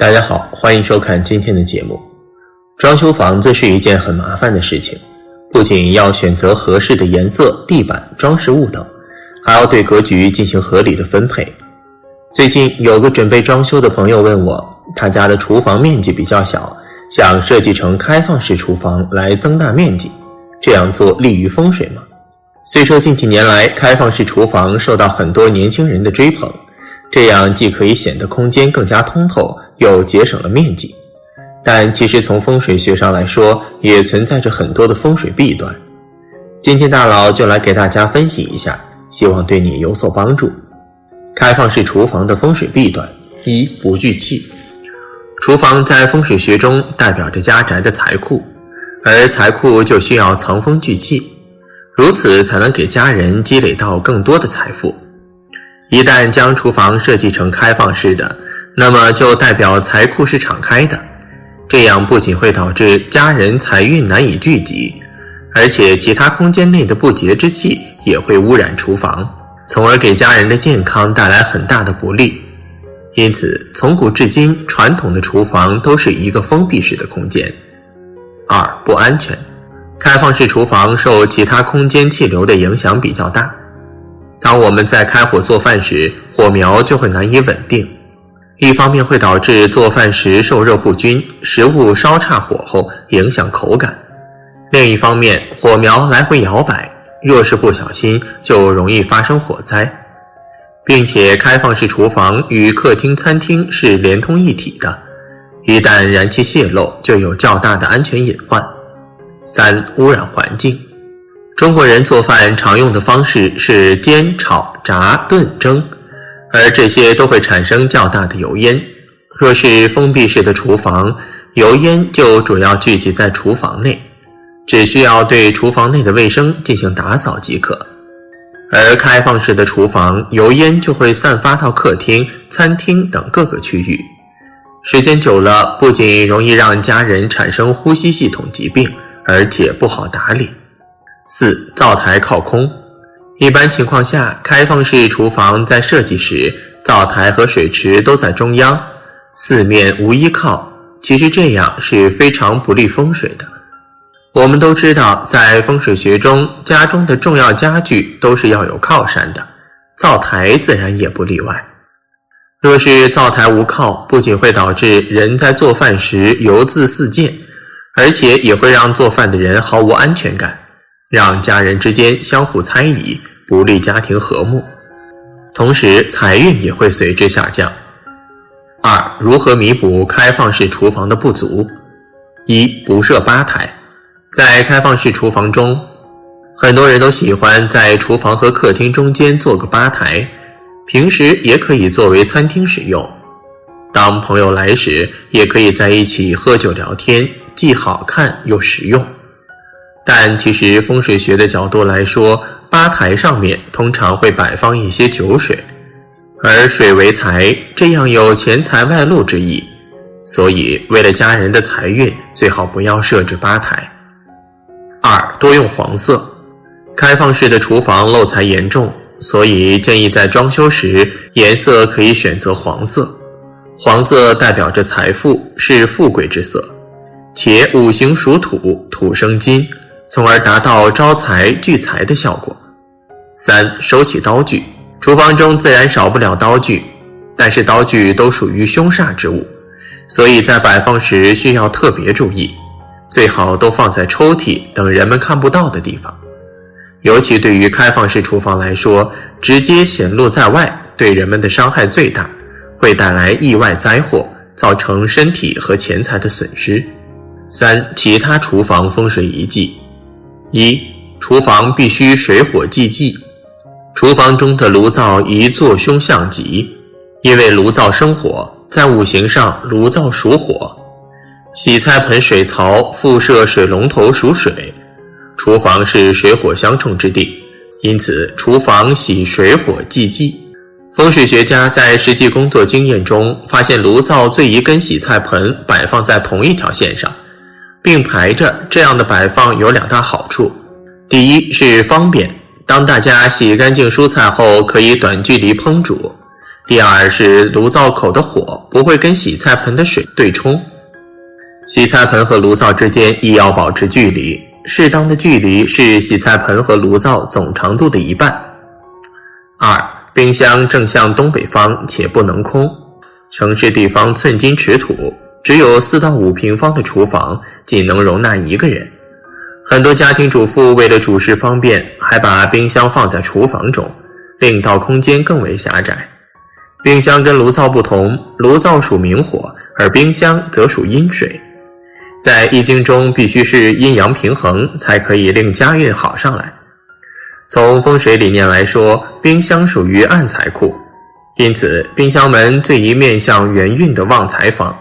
大家好，欢迎收看今天的节目。装修房子是一件很麻烦的事情，不仅要选择合适的颜色、地板、装饰物等，还要对格局进行合理的分配。最近有个准备装修的朋友问我，他家的厨房面积比较小，想设计成开放式厨房来增大面积，这样做利于风水吗？虽说近几年来开放式厨房受到很多年轻人的追捧。这样既可以显得空间更加通透，又节省了面积，但其实从风水学上来说，也存在着很多的风水弊端。今天大佬就来给大家分析一下，希望对你有所帮助。开放式厨房的风水弊端：一、不聚气。厨房在风水学中代表着家宅的财库，而财库就需要藏风聚气，如此才能给家人积累到更多的财富。一旦将厨房设计成开放式的，那么就代表财库是敞开的，这样不仅会导致家人财运难以聚集，而且其他空间内的不洁之气也会污染厨房，从而给家人的健康带来很大的不利。因此，从古至今，传统的厨房都是一个封闭式的空间。二不安全，开放式厨房受其他空间气流的影响比较大。当我们在开火做饭时，火苗就会难以稳定，一方面会导致做饭时受热不均，食物烧差火候影响口感；另一方面，火苗来回摇摆，若是不小心就容易发生火灾，并且开放式厨房与客厅、餐厅是连通一体的，一旦燃气泄漏，就有较大的安全隐患。三、污染环境。中国人做饭常用的方式是煎、炒、炸、炖、蒸，而这些都会产生较大的油烟。若是封闭式的厨房，油烟就主要聚集在厨房内，只需要对厨房内的卫生进行打扫即可。而开放式的厨房，油烟就会散发到客厅、餐厅等各个区域，时间久了，不仅容易让家人产生呼吸系统疾病，而且不好打理。四灶台靠空，一般情况下，开放式厨房在设计时，灶台和水池都在中央，四面无依靠。其实这样是非常不利风水的。我们都知道，在风水学中，家中的重要家具都是要有靠山的，灶台自然也不例外。若是灶台无靠，不仅会导致人在做饭时油渍四溅，而且也会让做饭的人毫无安全感。让家人之间相互猜疑，不利家庭和睦，同时财运也会随之下降。二、如何弥补开放式厨房的不足？一、不设吧台。在开放式厨房中，很多人都喜欢在厨房和客厅中间做个吧台，平时也可以作为餐厅使用。当朋友来时，也可以在一起喝酒聊天，既好看又实用。但其实风水学的角度来说，吧台上面通常会摆放一些酒水，而水为财，这样有钱财外露之意。所以为了家人的财运，最好不要设置吧台。二多用黄色，开放式的厨房漏财严重，所以建议在装修时颜色可以选择黄色。黄色代表着财富，是富贵之色，且五行属土，土生金。从而达到招财聚财的效果。三、收起刀具，厨房中自然少不了刀具，但是刀具都属于凶煞之物，所以在摆放时需要特别注意，最好都放在抽屉等人们看不到的地方。尤其对于开放式厨房来说，直接显露在外，对人们的伤害最大，会带来意外灾祸，造成身体和钱财的损失。三、其他厨房风水遗迹。一、厨房必须水火既济，厨房中的炉灶宜坐凶向吉，因为炉灶生火，在五行上炉灶属火，洗菜盆水槽附设水龙头属水，厨房是水火相冲之地，因此厨房喜水火既济。风水学家在实际工作经验中发现，炉灶最宜跟洗菜盆摆放在同一条线上。并排着，这样的摆放有两大好处：第一是方便，当大家洗干净蔬菜后可以短距离烹煮；第二是炉灶口的火不会跟洗菜盆的水对冲，洗菜盆和炉灶之间亦要保持距离，适当的距离是洗菜盆和炉灶总长度的一半。二，冰箱正向东北方且不能空，城市地方寸金尺土，只有四到五平方的厨房仅能容纳一个人，很多家庭主妇为了主食方便，还把冰箱放在厨房中，令到空间更为狭窄。冰箱跟炉灶不同，炉灶属明火，而冰箱则属阴水。在易经中，必须是阴阳平衡，才可以令家运好上来。从风水理念来说，冰箱属于暗财库，因此冰箱门最宜面向元运的旺财方。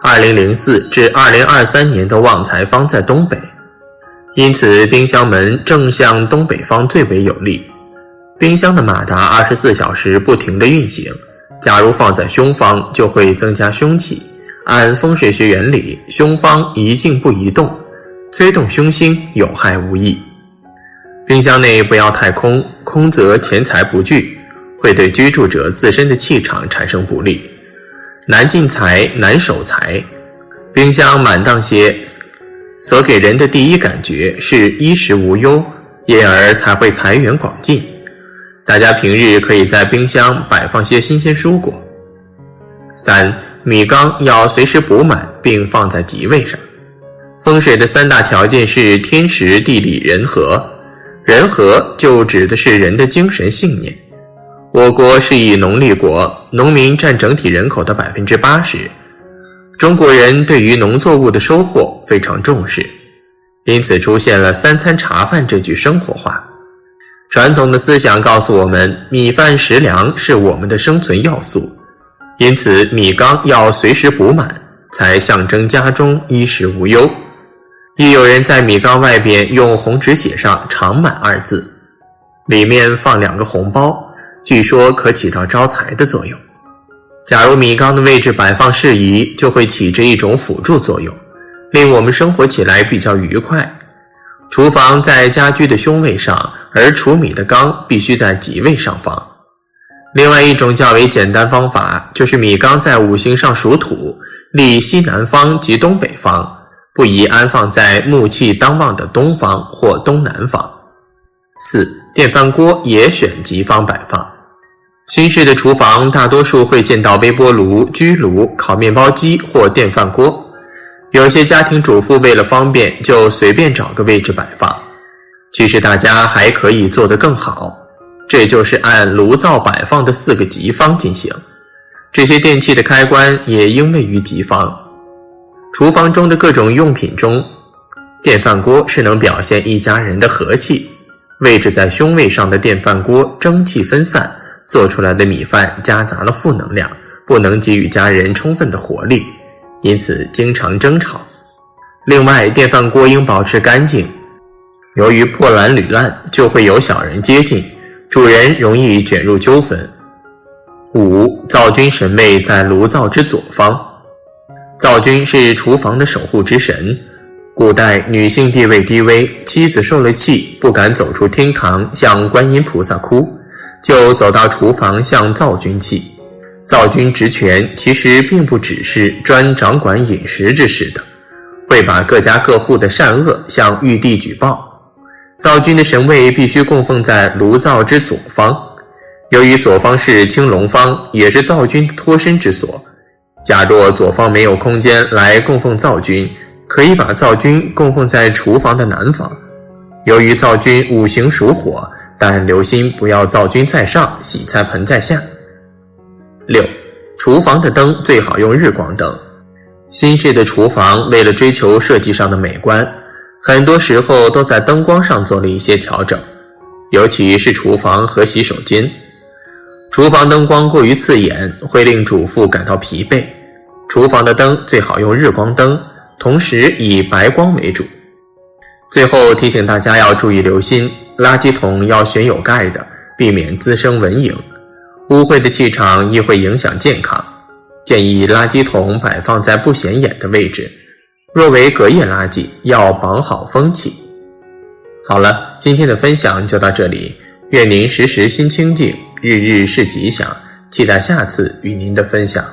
二零零四至二零二三年的旺财方在东北，因此冰箱门正向东北方最为有利。冰箱的马达二十四小时不停地运行，假如放在凶方，就会增加凶气。按风水学原理，凶方宜静不宜动，催动凶星有害无益。冰箱内不要太空，空则钱财不聚，会对居住者自身的气场产生不利，难进财，难守财。冰箱满当些，所给人的第一感觉是衣食无忧，因而才会财源广进。大家平日可以在冰箱摆放些新鲜蔬果。三米缸要随时补满，并放在吉位上。风水的三大条件是天时、地利、人和。人和就指的是人的精神信念。我国是以农立国，农民占整体人口的百分之八十。中国人对于农作物的收获非常重视，因此出现了“三餐茶饭”这句生活话。传统的思想告诉我们，米饭食粮是我们的生存要素，因此米缸要随时补满，才象征家中衣食无忧。亦有人在米缸外边用红纸写上“长满”二字，里面放两个红包，据说可起到招财的作用。假如米缸的位置摆放适宜，就会起着一种辅助作用，令我们生活起来比较愉快。厨房在家居的凶位上，而储米的缸必须在吉位上方。另外一种较为简单方法，就是米缸在五行上属土，立西南方及东北方，不宜安放在木气当旺的东方或东南方。四电饭锅也选吉方摆放。新式的厨房大多数会见到微波炉、居炉、烤面包机或电饭锅。有些家庭主妇为了方便，就随便找个位置摆放。其实大家还可以做得更好，这就是按炉灶摆放的四个吉方进行。这些电器的开关也应位于吉方。厨房中的各种用品中，电饭锅是能表现一家人的和气。位置在胸位上的电饭锅，蒸汽分散，做出来的米饭夹杂了负能量，不能给予家人充分的活力。因此经常争吵。另外，电饭锅应保持干净，由于破烂屡烂，就会有小人接近，主人容易卷入纠纷。五，灶君神位在炉灶之左方，灶君是厨房的守护之神。古代女性地位低微，妻子受了气，不敢走出厅堂向观音菩萨哭，就走到厨房向灶君泣。灶君职权其实并不只是专掌管饮食之事的，会把各家各户的善恶向玉帝举报。灶君的神位必须供奉在炉灶之左方，由于左方是青龙方，也是灶君的脱身之所。假若左方没有空间来供奉灶君，可以把灶君供奉在厨房的南方。由于灶君五行属火，但留心不要灶君在上，洗菜盆在下。六，厨房的灯最好用日光灯。新式的厨房为了追求设计上的美观，很多时候都在灯光上做了一些调整，尤其是厨房和洗手间。厨房灯光过于刺眼，会令主妇感到疲惫。厨房的灯最好用日光灯，同时以白光为主。最后提醒大家要注意留心，垃圾桶要选有盖的，避免滋生蚊蝇。污秽的气场亦会影响健康，建议垃圾桶摆放在不显眼的位置。若为隔夜垃圾，要绑好封起。好了，今天的分享就到这里，愿您时时心清静，日日是吉祥。期待下次与您的分享。